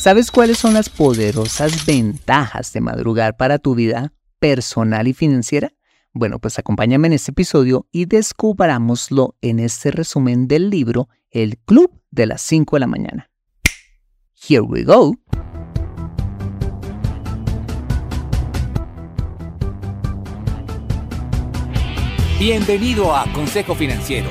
¿Sabes cuáles son las poderosas ventajas de madrugar para tu vida personal y financiera? Bueno, pues acompáñame en este episodio y descubrámoslo en este resumen del libro El Club de las 5 de la mañana. Here we go. Bienvenido a Consejo Financiero,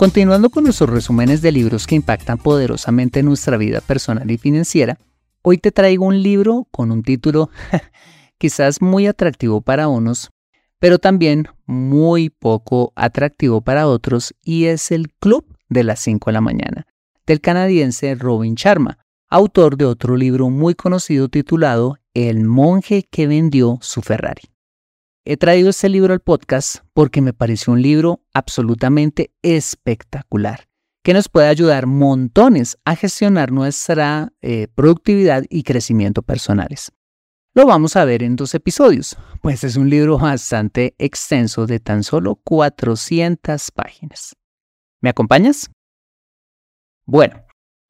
Continuando con nuestros resúmenes de libros que impactan poderosamente nuestra vida personal y financiera, hoy te traigo un libro con un título quizás muy atractivo para unos, pero también muy poco atractivo para otros, y es El Club de las 5 de la mañana del canadiense Robin Sharma, autor de otro libro muy conocido titulado El monje que vendió su Ferrari. He traído este libro al podcast porque me pareció un libro absolutamente espectacular, que nos puede ayudar montones a gestionar nuestra eh, productividad y crecimiento personales. Lo vamos a ver en dos episodios, pues es un libro bastante extenso de tan solo 400 páginas. ¿Me acompañas? Bueno,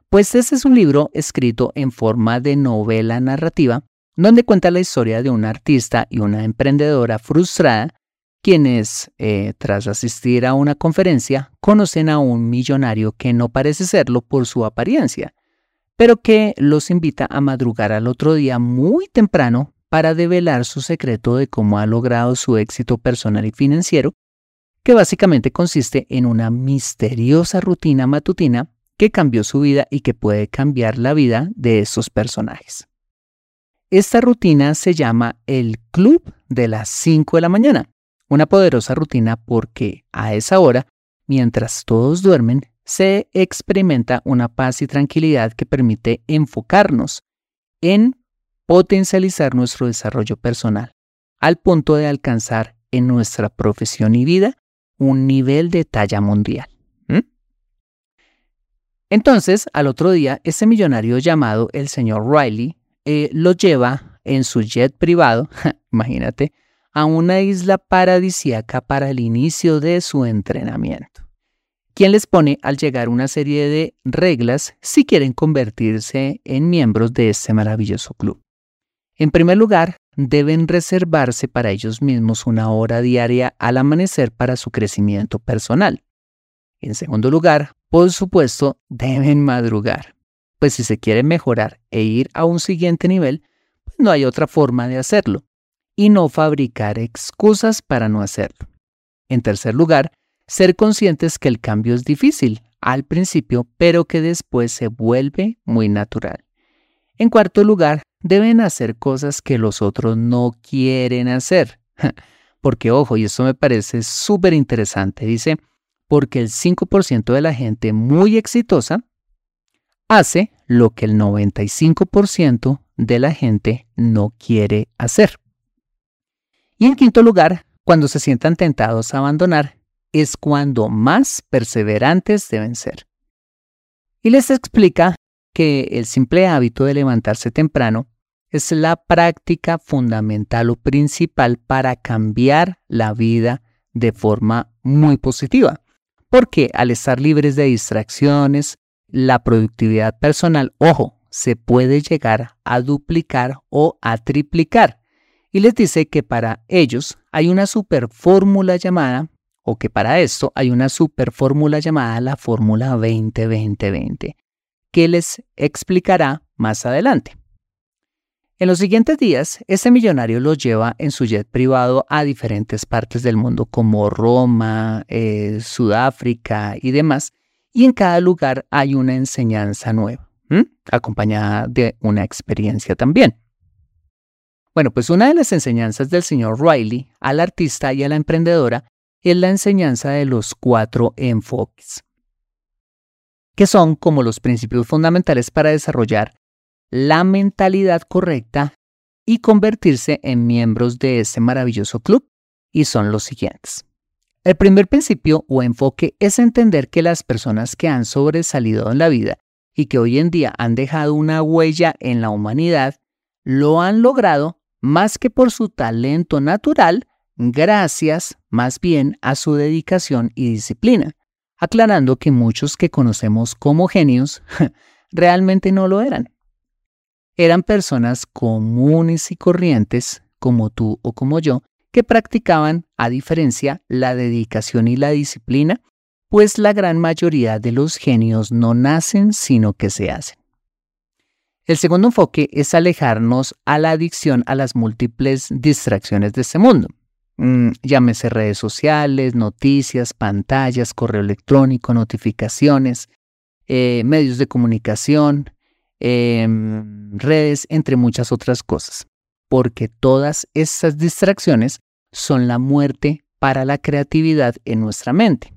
pues este es un libro escrito en forma de novela narrativa, donde cuenta la historia de una artista y una emprendedora frustrada, quienes, eh, tras asistir a una conferencia, conocen a un millonario que no parece serlo por su apariencia, pero que los invita a madrugar al otro día muy temprano para develar su secreto de cómo ha logrado su éxito personal y financiero, que básicamente consiste en una misteriosa rutina matutina que cambió su vida y que puede cambiar la vida de estos personajes. Esta rutina se llama el Club de las 5 de la mañana, una poderosa rutina porque a esa hora, mientras todos duermen, se experimenta una paz y tranquilidad que permite enfocarnos en potencializar nuestro desarrollo personal, al punto de alcanzar en nuestra profesión y vida un nivel de talla mundial. Entonces, al otro día, ese millonario llamado el señor Riley eh, lo lleva en su jet privado, imagínate, a una isla paradisíaca para el inicio de su entrenamiento, quien les pone al llegar una serie de reglas si quieren convertirse en miembros de este maravilloso club. En primer lugar, deben reservarse para ellos mismos una hora diaria al amanecer para su crecimiento personal. En segundo lugar, por supuesto, deben madrugar, pues si se quiere mejorar e ir a un siguiente nivel, pues no hay otra forma de hacerlo, y no fabricar excusas para no hacerlo. En tercer lugar, ser conscientes que el cambio es difícil, al principio, pero que después se vuelve muy natural. En cuarto lugar, deben hacer cosas que los otros no quieren hacer. Porque, ojo, y esto me parece súper interesante, dice, porque el 5% de la gente muy exitosa hace lo que el 95% de la gente no quiere hacer. Y en quinto lugar, cuando se sientan tentados a abandonar, es cuando más perseverantes deben ser. Y les explica que el simple hábito de levantarse temprano es la práctica fundamental o principal para cambiar la vida de forma muy positiva. Porque al estar libres de distracciones, la productividad personal, ojo, se puede llegar a duplicar o a triplicar. Y les dice que para ellos hay una super fórmula llamada, o que para esto hay una super fórmula llamada la fórmula 20-20-20, que les explicará más adelante. En los siguientes días, este millonario los lleva en su jet privado a diferentes partes del mundo como Roma, eh, Sudáfrica y demás, y en cada lugar hay una enseñanza nueva, acompañada de una experiencia también. Bueno, pues una de las enseñanzas del señor Riley al artista y a la emprendedora es la enseñanza de los cuatro enfoques, que son como los principios fundamentales para desarrollar la mentalidad correcta y convertirse en miembros de ese maravilloso club, y son los siguientes. El primer principio o enfoque es entender que las personas que han sobresalido en la vida y que hoy en día han dejado una huella en la humanidad, lo han logrado más que por su talento natural, gracias más bien a su dedicación y disciplina, aclarando que muchos que conocemos como genios realmente no lo eran. Eran personas comunes y corrientes, como tú o como yo, que practicaban, a diferencia, la dedicación y la disciplina, pues la gran mayoría de los genios no nacen, sino que se hacen. El segundo enfoque es alejarnos a la adicción a las múltiples distracciones de este mundo. Mm, llámese redes sociales, noticias, pantallas, correo electrónico, notificaciones, eh, medios de comunicación, em, redes, entre muchas otras cosas porque todas esas distracciones son la muerte para la creatividad en nuestra mente.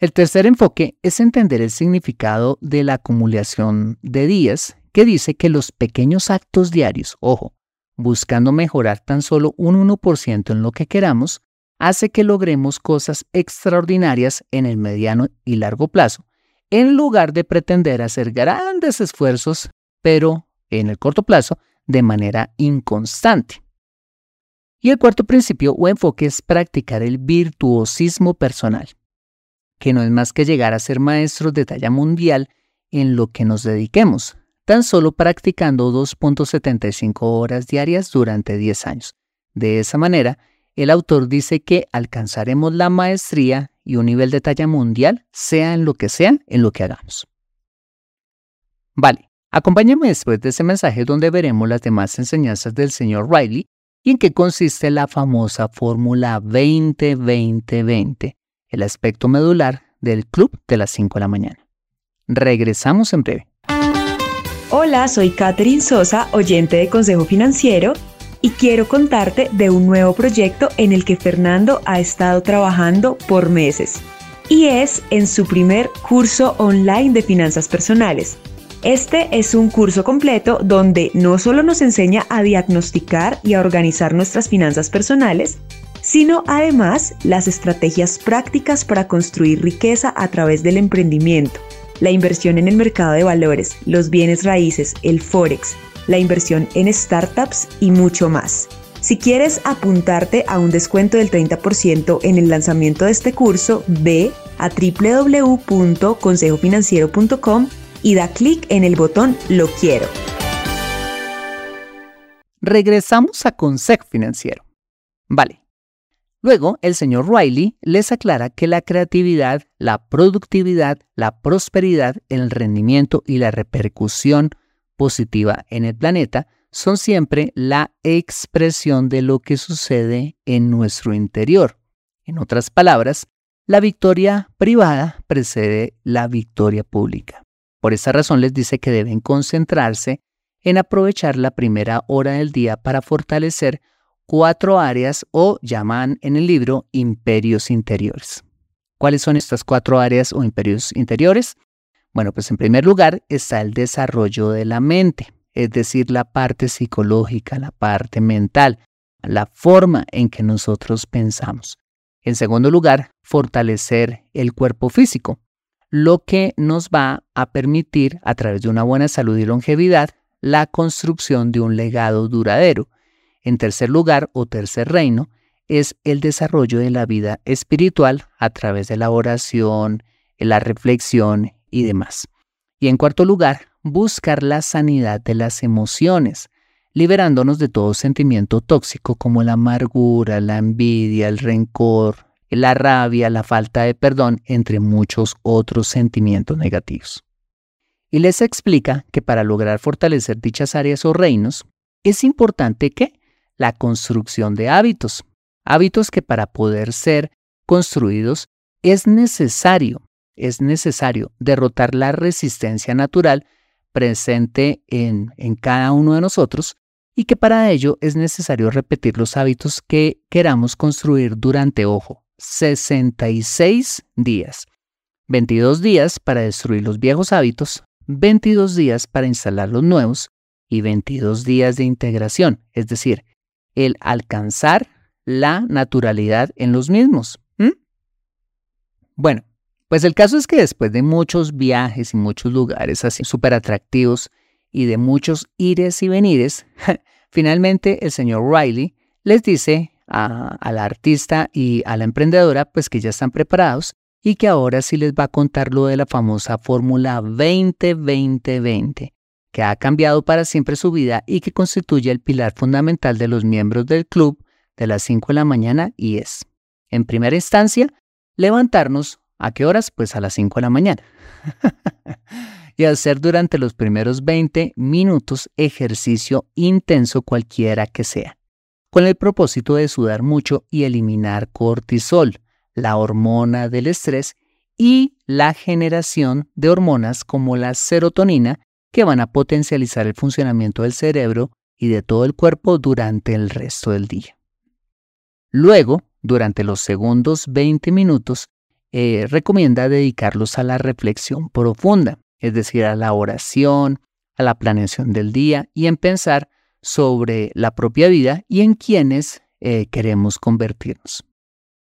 El tercer enfoque es entender el significado de la acumulación de días, que dice que los pequeños actos diarios, ojo, buscando mejorar tan solo un 1% en lo que queramos, hace que logremos cosas extraordinarias en el mediano y largo plazo, en lugar de pretender hacer grandes esfuerzos, pero en el corto plazo, de manera inconstante. Y el cuarto principio o enfoque es practicar el virtuosismo personal, que no es más que llegar a ser maestros de talla mundial en lo que nos dediquemos, tan solo practicando 2.75 horas diarias durante 10 años. De esa manera, el autor dice que alcanzaremos la maestría y un nivel de talla mundial, sea en lo que sea, en lo que hagamos. Vale, Acompáñame después de ese mensaje donde veremos las demás enseñanzas del señor Riley y en qué consiste la famosa fórmula 20-20-20, el aspecto medular del club de las 5 de la mañana. Regresamos en breve. Hola, soy Catherine Sosa, oyente de Consejo Financiero, y quiero contarte de un nuevo proyecto en el que Fernando ha estado trabajando por meses. Y es en su primer curso online de finanzas personales este es un curso completo donde no solo nos enseña a diagnosticar y a organizar nuestras finanzas personales, sino además las estrategias prácticas para construir riqueza a través del emprendimiento, la inversión en el mercado de valores, los bienes raíces, el forex, la inversión en startups y mucho más. Si quieres apuntarte a un descuento del 30% en el lanzamiento de este curso, ve a www.consejofinanciero.com y da clic en el botón Lo quiero. Regresamos a Consejo Financiero. Vale. Luego, el señor Riley les aclara que la creatividad, la productividad, la prosperidad, el rendimiento y la repercusión positiva en el planeta son siempre la expresión de lo que sucede en nuestro interior. En otras palabras, La victoria privada precede la victoria pública. Por esa razón les dice que deben concentrarse en aprovechar la primera hora del día para fortalecer cuatro áreas o llaman en el libro imperios interiores. ¿Cuáles son estas cuatro áreas o imperios interiores? Bueno, pues en primer lugar está el desarrollo de la mente, es decir, la parte psicológica, la parte mental, la forma en que nosotros pensamos. En segundo lugar, fortalecer el cuerpo físico, lo que nos va a permitir, a través de una buena salud y longevidad, la construcción de un legado duradero. En tercer lugar, o tercer reino, es el desarrollo de la vida espiritual a través de la oración, la reflexión y demás. Y en cuarto lugar, buscar la sanidad de las emociones, liberándonos de todo sentimiento tóxico como la amargura, la envidia, el rencor, la rabia, la falta de perdón, entre muchos otros sentimientos negativos. Y les explica que para lograr fortalecer dichas áreas o reinos, es importante que la construcción de hábitos, hábitos que para poder ser construidos es necesario, es necesario derrotar la resistencia natural presente en, en cada uno de nosotros y que para ello es necesario repetir los hábitos que queramos construir durante, ojo, 66 días. 22 días para destruir los viejos hábitos, 22 días para instalar los nuevos y 22 días de integración, es decir, el alcanzar la naturalidad en los mismos. Bueno, pues el caso es que después de muchos viajes y muchos lugares así súper atractivos y de muchos ires y venires, finalmente el señor Riley les dice a, la artista y a la emprendedora pues que ya están preparados y que ahora sí les va a contar lo de la famosa fórmula 20-20-20, que ha cambiado para siempre su vida y que constituye el pilar fundamental de los miembros del club de las 5 de la mañana y es, en primera instancia, levantarnos ¿a qué horas? Pues a las 5 de la mañana. y hacer durante los primeros 20 minutos ejercicio intenso cualquiera que sea, con el propósito de sudar mucho y eliminar cortisol, la hormona del estrés y la generación de hormonas como la serotonina que van a potencializar el funcionamiento del cerebro y de todo el cuerpo durante el resto del día. Luego, durante los segundos 20 minutos, eh, recomienda dedicarlos a la reflexión profunda, es decir, a la oración, a la planeación del día y en pensar sobre la propia vida y en quienes eh, queremos convertirnos.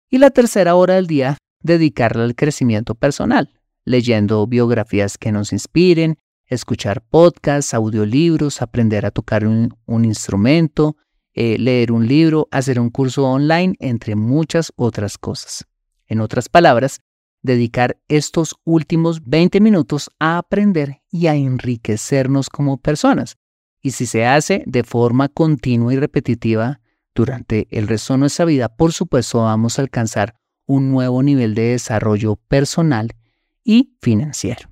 Y la tercera hora del día, dedicarla al crecimiento personal, leyendo biografías que nos inspiren, escuchar podcasts, audiolibros, aprender a tocar un, instrumento, eh, leer un libro, hacer un curso online, entre muchas otras cosas. En otras palabras, dedicar estos últimos 20 minutos a aprender y a enriquecernos como personas. Y si se hace de forma continua y repetitiva, durante el resto de nuestra vida, por supuesto, vamos a alcanzar un nuevo nivel de desarrollo personal y financiero.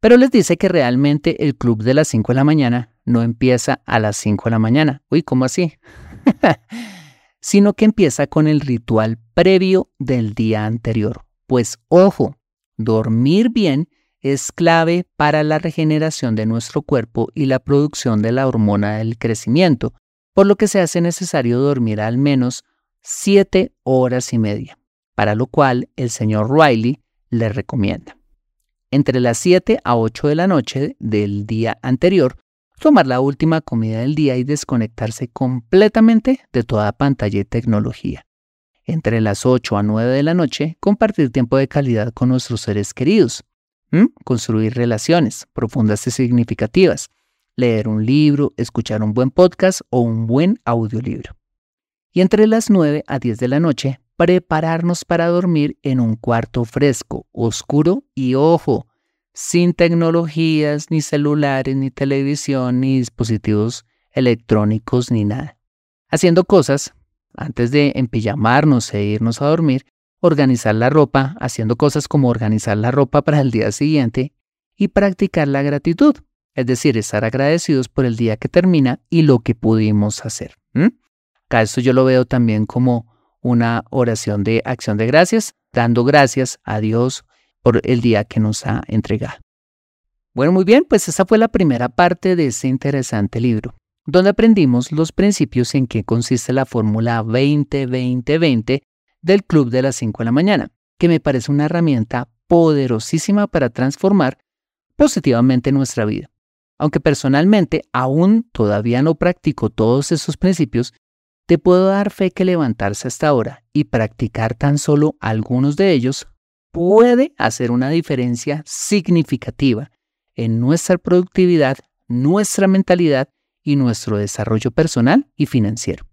Pero les dice que realmente el club de las 5 de la mañana no empieza a las 5 de la mañana. Uy, ¿cómo así? Sino que empieza con el ritual previo del día anterior. Pues ojo, dormir bien es clave para la regeneración de nuestro cuerpo y la producción de la hormona del crecimiento, por lo que se hace necesario dormir al menos 7 horas y media, para lo cual el señor Riley le recomienda. Entre las 7 a 8 de la noche del día anterior, tomar la última comida del día y desconectarse completamente de toda pantalla y tecnología. Entre las 8 a 9 de la noche, compartir tiempo de calidad con nuestros seres queridos, construir relaciones profundas y significativas, leer un libro, escuchar un buen podcast o un buen audiolibro. Y entre las 9 a 10 de la noche, prepararnos para dormir en un cuarto fresco, oscuro y ojo, sin tecnologías, ni celulares, ni televisión, ni dispositivos electrónicos, ni nada. Haciendo cosas, antes de empijamarnos e irnos a dormir, organizar la ropa, haciendo cosas como organizar la ropa para el día siguiente y practicar la gratitud, es decir, estar agradecidos por el día que termina y lo que pudimos hacer. Acá esto yo lo veo también como una oración de acción de gracias, dando gracias a Dios por el día que nos ha entregado. Bueno, muy bien, pues esa fue la primera parte de ese interesante libro, donde aprendimos los principios en que consiste la fórmula 20-20-20 del Club de las 5 de la mañana, que me parece una herramienta poderosísima para transformar positivamente nuestra vida. Aunque personalmente aún todavía no practico todos esos principios, te puedo dar fe que levantarse hasta ahora y practicar tan solo algunos de ellos puede hacer una diferencia significativa en nuestra productividad, nuestra mentalidad y nuestro desarrollo personal y financiero.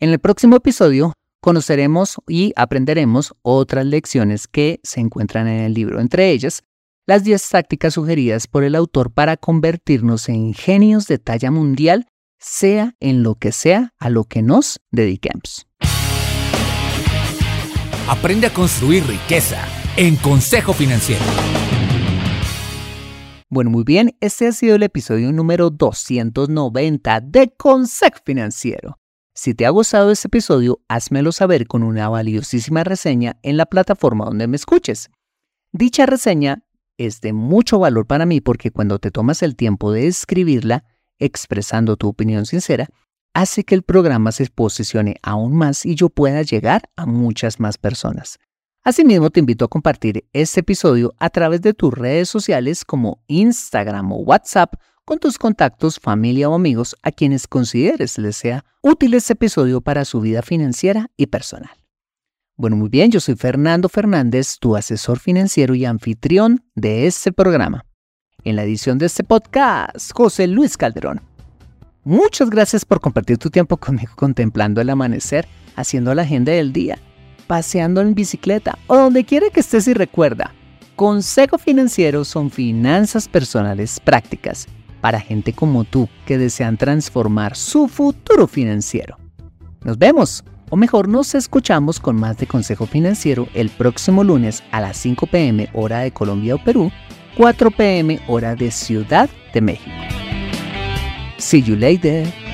En el próximo episodio conoceremos y aprenderemos otras lecciones que se encuentran en el libro, entre ellas las 10 tácticas sugeridas por el autor para convertirnos en genios de talla mundial, sea en lo que sea a lo que nos dediquemos. Aprende a construir riqueza en Consejo Financiero. Bueno, muy bien, este ha sido el episodio número 290 de Consejo Financiero. Si te ha gustado este episodio, házmelo saber con una valiosísima reseña en la plataforma donde me escuches. Dicha reseña es de mucho valor para mí porque cuando te tomas el tiempo de escribirla, expresando tu opinión sincera, hace que el programa se posicione aún más y yo pueda llegar a muchas más personas. Asimismo, te invito a compartir este episodio a través de tus redes sociales como Instagram o WhatsApp con tus contactos, familia o amigos a quienes consideres les sea útil este episodio para su vida financiera y personal. Bueno, muy bien, yo soy Fernando Fernández, tu asesor financiero y anfitrión de este programa. En la edición de este podcast, José Luis Calderón. Muchas gracias por compartir tu tiempo conmigo contemplando el amanecer, haciendo la agenda del día, paseando en bicicleta o donde quiera que estés y recuerda. Consejo Financiero son finanzas personales prácticas para gente como tú que desean transformar su futuro financiero. Nos vemos, o mejor nos escuchamos con más de Consejo Financiero el próximo lunes a las 5 pm hora de Colombia o Perú, 4 pm hora de Ciudad de México. See you later.